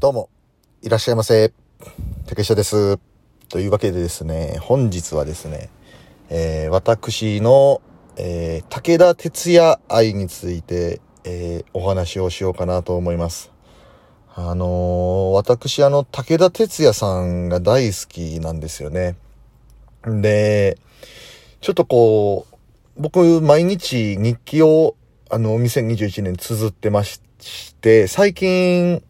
どうも、いらっしゃいませ。竹下です。というわけでですね、本日はですね、えー私の、えー武田鉄矢愛について、えーお話をしようかなと思います。あのー私あの、武田鉄矢さんが大好きなんですよね。で、ちょっとこう、僕、毎日日記を、あの、2021年綴ってまして、最近、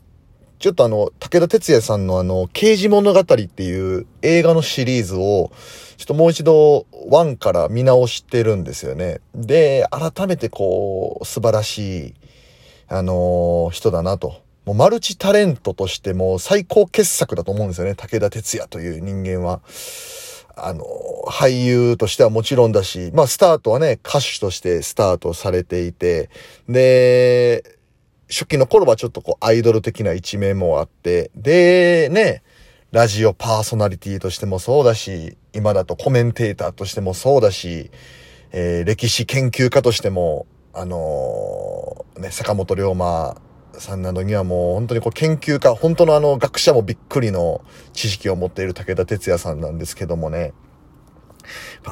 ちょっとあの、武田鉄矢さんのあの、刑事物語っていう映画のシリーズを、ちょっともう一度、1から見直してるんですよね。で、改めてこう、素晴らしい、あの人だなと。もうマルチタレントとしても最高傑作だと思うんですよね。武田鉄矢という人間は。あの、俳優としてはもちろんだし、まあ、スタートはね、歌手としてスタートされていて、で、初期の頃はちょっとこう、アイドル的な一面もあって、で、ね、ラジオパーソナリティとしてもそうだし、今だとコメンテーターとしてもそうだし、えー歴史研究家としても、あのーね、坂本龍馬さんなどにはもう本当にこう研究家、本当のあの学者もびっくりの知識を持っている武田鉄矢さんなんですけどもね、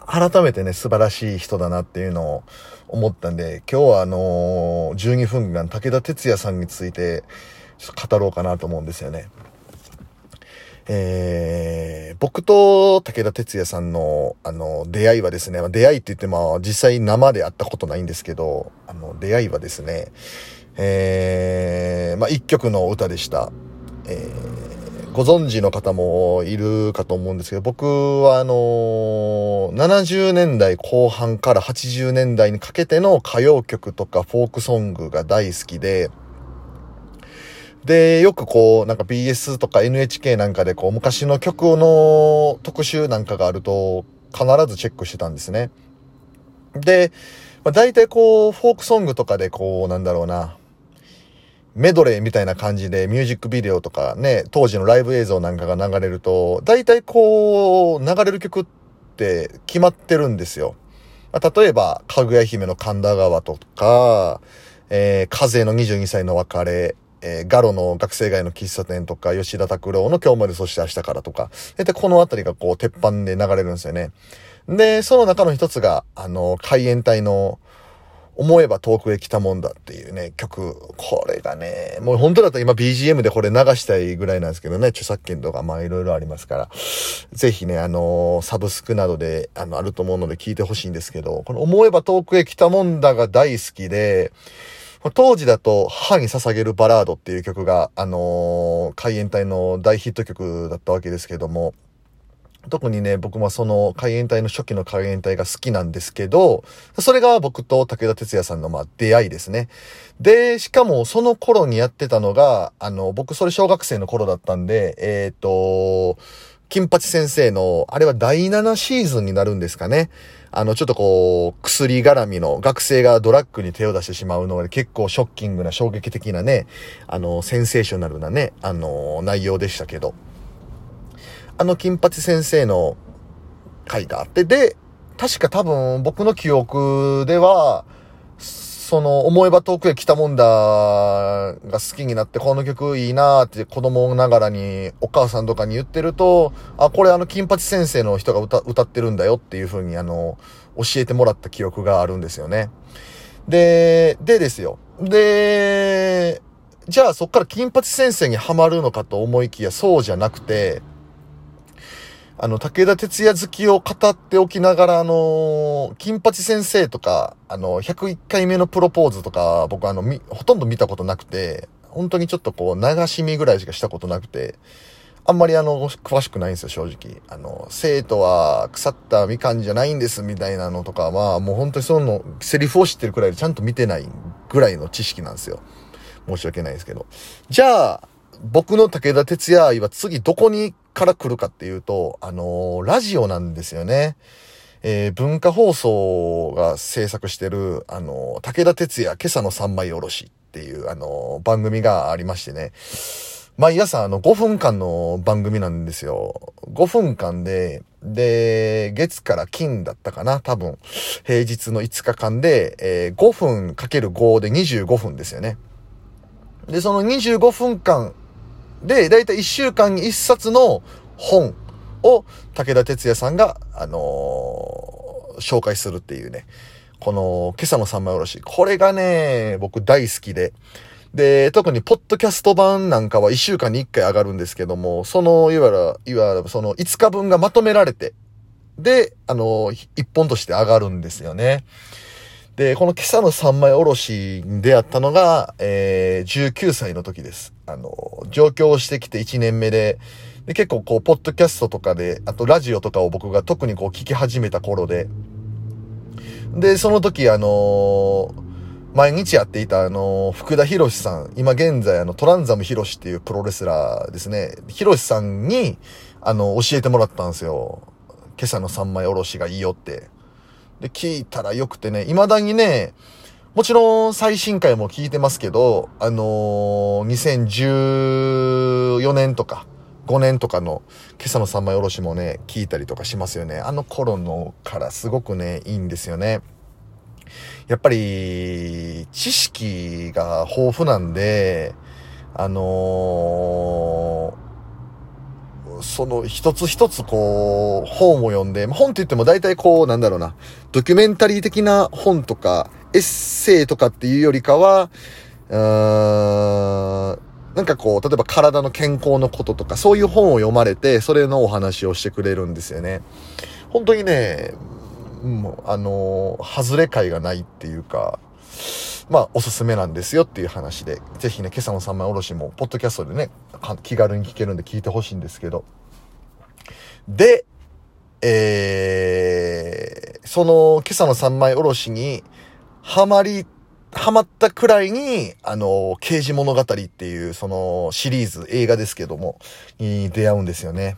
改めてね、素晴らしい人だなっていうのを思ったんで、今日はあのー12分間武田鉄矢さんについてちょっと語ろうかなと思うんですよね。えー、僕と武田鉄矢さんの、あの、出会いはですね、出会いって言っても、実際生で会ったことないんですけど、あの、出会いはですね、えー、まあ、一曲の歌でした。えーご存知の方もいるかと思うんですけど、僕はあのー70年代後半から80年代にかけての歌謡曲とかフォークソングが大好きで、で、よくこう、なんか BS とか NHK なんかでこう、昔の曲の特集なんかがあると、必ずチェックしてたんですね。で、まあ、大体こう、フォークソングとかでこう、なんだろうな、メドレーみたいな感じでミュージックビデオとかね、当時のライブ映像なんかが流れると、大体こう、流れる曲って決まってるんですよ。例えば、かぐや姫の神田川とか、えー、風の22歳の別れ、えーガロの学生街の喫茶店とか、吉田拓郎の今日までそして明日からとか、大体このあたりがこう、鉄板で流れるんですよね。で、その中の一つが、あの、海援隊の、思えば遠くへ来たもんだっていうね、曲。これがね、もう本当だったら今 BGM でこれ流したいぐらいなんですけどね、著作権とかまあいろいろありますから。ぜひね、あのサブスクなどで、あの、あると思うので聞いてほしいんですけど、この思えば遠くへ来たもんだが大好きで、当時だと、母に捧げるバラードっていう曲が、あの海援隊の大ヒット曲だったわけですけども、特にね、僕もその海援隊の初期の海援隊が好きなんですけど、それが僕と武田鉄矢さんのまあ出会いですね。で、しかもその頃にやってたのが、あの、僕それ小学生の頃だったんで、えっ、と、金八先生の、あれは第7シーズンになるんですかね。あの、ちょっとこう、薬絡みの学生がドラッグに手を出してしまうので、結構ショッキングな衝撃的なね、あの、センセーショナルなね、あの、内容でしたけど。あの金八先生の回があって、で、確か多分僕の記憶では、その、思えば遠くへ来たもんだが好きになって、この曲いいなーって子供ながらにお母さんとかに言ってると、あ、これあの金八先生の人が歌歌ってるんだよっていう風にあの、教えてもらった記憶があるんですよね。で、でですよ。で、じゃあそっから金八先生にハマるのかと思いきやそうじゃなくて、あの、武田鉄矢好きを語っておきながら、あの、金八先生とか、あの、101回目のプロポーズとか、僕あの、み、ほとんど見たことなくて、本当にちょっとこう、流し見ぐらいしかしたことなくて、あんまりあの、詳しくないんですよ、正直。あの、生徒は腐ったみかんじゃないんです、みたいなのとかは、もう本当にその、セリフを知ってるくらいでちゃんと見てないぐらいの知識なんですよ。申し訳ないですけど。じゃあ、僕の武田鉄矢愛は次どこにから来るかっていうと、あのーラジオなんですよね。えー文化放送が制作してる、あのー武田鉄矢今朝の三枚おろしっていう、あの番組がありましてね。毎朝あの5分間の番組なんですよ。5分間で、で、月から金だったかな多分。平日の5日間で、えー5分かける5で25分ですよね。で、その25分間で、だいたい1週間に1冊の本を武田鉄矢さんが、あのー、紹介するっていうね。この、今朝の三枚おろし。これがね、僕大好きで。で、特に、ポッドキャスト版なんかは1週間に1回上がるんですけども、その、いわゆる、いわゆる、その5日分がまとめられて、で、あの、1本として上がるんですよね。で、この今朝の三枚おろしに出会ったのが、えー、19歳の時です。あの、上京してきて1年目で、で、結構こう、ポッドキャストとかで、あとラジオとかを僕が特にこう聞き始めた頃で、で、その時あのー毎日やっていたあの、福田博さん、今現在あの、トランザム博っていうプロレスラーですね、博さんに、あの、教えてもらったんですよ。今朝の三枚おろしがいいよって。で、聞いたらよくてね、未だにね、もちろん最新回も聞いてますけど、あのー、2014年とか、5年とかの今朝の三枚おろしもね、聞いたりとかしますよね。あの頃のからすごくね、いいんですよね。やっぱり、知識が豊富なんで、あのー、その一つ一つこう、本を読んで、本って言っても大体こう、なんだろうな、ドキュメンタリー的な本とか、エッセイとかっていうよりかは、うーん、なんかこう、例えば体の健康のこととか、そういう本を読まれて、それのお話をしてくれるんですよね。本当にね、もう、あのー、外れ会がないっていうか、まあ、おすすめなんですよっていう話で、ぜひね、今朝の三枚おろしも、ポッドキャストでね、気軽に聞けるんで聞いてほしいんですけど。で、えー、その、今朝の三枚おろしに、ハマり、ハマったくらいに、あの、刑事物語っていう、その、シリーズ、映画ですけども、に出会うんですよね。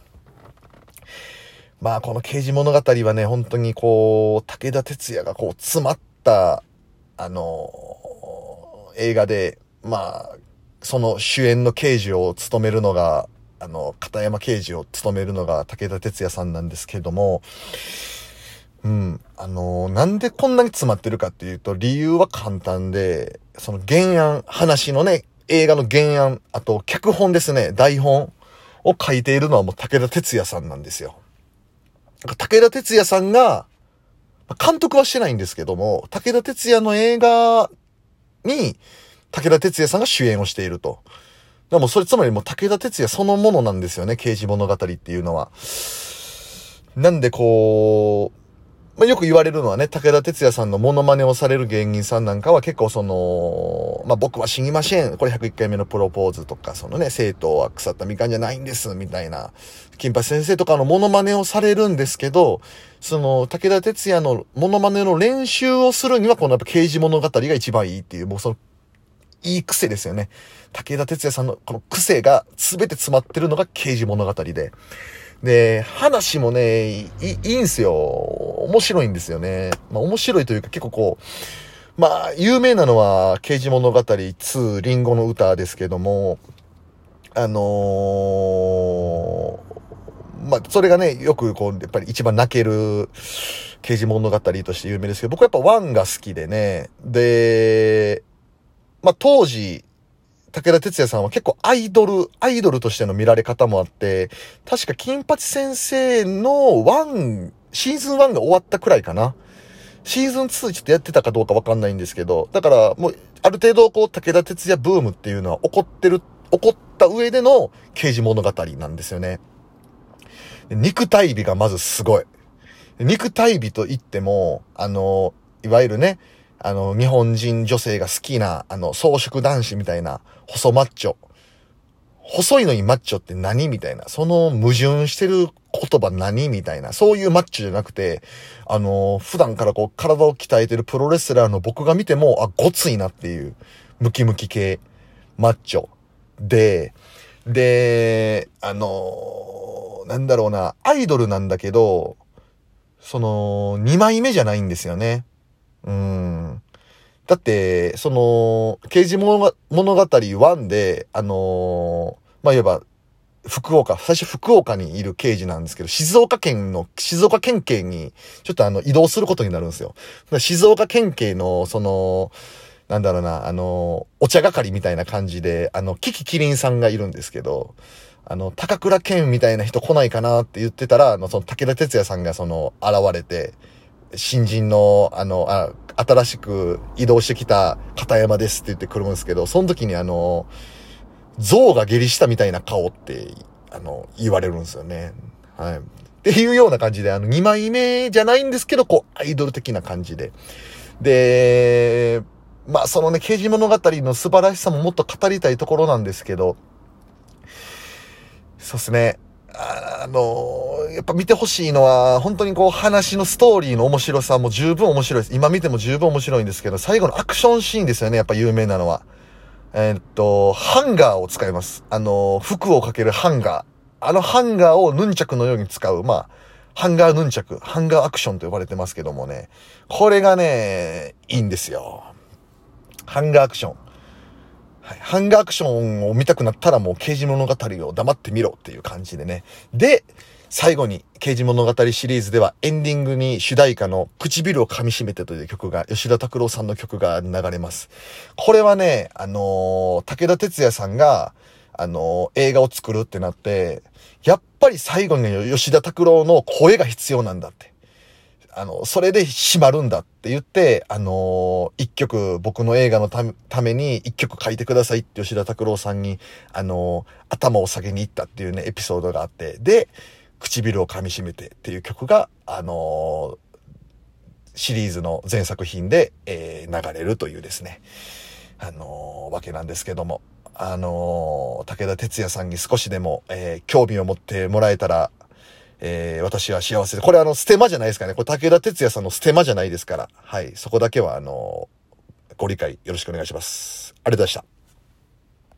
まあこの刑事物語はね、本当にこう、武田鉄矢がこう詰まった、あの、映画で、まあ、その主演の刑事を務めるのが、あの、片山刑事を務めるのが武田鉄矢さんなんですけども、うん。あのなんでこんなに詰まってるかっていうと、理由は簡単で、その原案、話のね、映画の原案、あと脚本ですね、台本を書いているのはもう武田鉄矢さんなんですよ。武田鉄矢さんが、監督はしてないんですけども、武田鉄矢の映画に、武田鉄矢さんが主演をしていると。でもそれつまりもう武田鉄矢そのものなんですよね、刑事物語っていうのは。なんでこう、まあ、よく言われるのはね、武田鉄矢さんのモノマネをされる芸人さんなんかは結構その、まあ、僕は死にません。これ101回目のプロポーズとか、そのね、生徒は腐ったみかんじゃないんです、みたいな、金八先生とかのモノマネをされるんですけど、その、武田鉄矢のモノマネの練習をするには、このやっぱ刑事物語が一番いいっていう、もうその、いい癖ですよね。武田鉄矢さんのこの癖が全て詰まってるのが刑事物語で。で、話もね、いい、いんすよ。面白いんですよね。まあ面白いというか結構こう、まあ有名なのは刑事物語2リンゴの歌ですけども、あのー、まあそれがね、よくこう、やっぱり一番泣ける刑事物語として有名ですけど、僕はやっぱ1が好きでね、で、まあ当時、武田鉄矢さんは結構アイドル、アイドルとしての見られ方もあって、確か金八先生の1、シーズン1が終わったくらいかな。シーズン2ちょっとやってたかどうかわかんないんですけど、だからもう、ある程度こう、武田鉄矢ブームっていうのは起こってる、起こった上での刑事物語なんですよね。肉体美がまずすごい。肉体美と言っても、あの、いわゆるね、あの、日本人女性が好きな、あの、装飾男子みたいな、細マッチョ。細いのにマッチョって何みたいな。その矛盾してる言葉何みたいな。そういうマッチョじゃなくて、あの、普段からこう、体を鍛えてるプロレスラーの僕が見ても、あ、ごついなっていう、ムキムキ系、マッチョ。で、で、あの、なんだろうな、アイドルなんだけど、その、二枚目じゃないんですよね。うん。だって、その、刑事物語1で、あのー、まあ、言えば、福岡、最初福岡にいる刑事なんですけど、静岡県の、静岡県警に、ちょっとあの、移動することになるんですよ。静岡県警の、その、なんだろうな、あの、お茶係みたいな感じで、あの、キキキリンさんがいるんですけど、あの、高倉健みたいな人来ないかなって言ってたら、あの、その武田鉄矢さんがその、現れて、新人の、あの、あ、新しく移動してきた片山ですって言ってくるんですけど、その時にあの、象が下痢したみたいな顔って、あの、言われるんですよね。はい。っていうような感じで、あの、2枚目じゃないんですけど、こう、アイドル的な感じで。で、まあ、そのね、刑事物語の素晴らしさももっと語りたいところなんですけど、そうですね。あの、やっぱ見てほしいのは、本当にこう話のストーリーの面白さも十分面白いです。今見ても十分面白いんですけど、最後のアクションシーンですよね、やっぱ有名なのは。えー、っと、ハンガーを使います。あの、服をかけるハンガー。あのハンガーをヌンチャクのように使う。まあ、ハンガーヌンチャク、ハンガーアクションと呼ばれてますけどもね。これがね、いいんですよ。ハンガーアクション。はい、ハンガーアクションを見たくなったらもう刑事物語を黙ってみろっていう感じでね。で、最後に刑事物語シリーズではエンディングに主題歌の唇を噛み締めてという曲が、吉田拓郎さんの曲が流れます。これはね、あのー、武田鉄矢さんが、あのー、映画を作るってなって、やっぱり最後に吉田拓郎の声が必要なんだって。あの、それで閉まるんだって言って、あのー、一曲、僕の映画のために一曲書いてくださいって吉田拓郎さんに、あの、頭を下げに行ったっていうね、エピソードがあって、で、唇を噛み締めてっていう曲が、あの、シリーズの全作品で、えー、流れるというですね、あの、わけなんですけども、あの、武田鉄矢さんに少しでも、えー、興味を持ってもらえたら、えー、私は幸せで。これあの、ステマじゃないですかね。これ武田鉄矢さんのステマじゃないですから。はい。そこだけはあの、ご理解よろしくお願いします。ありがとうございました。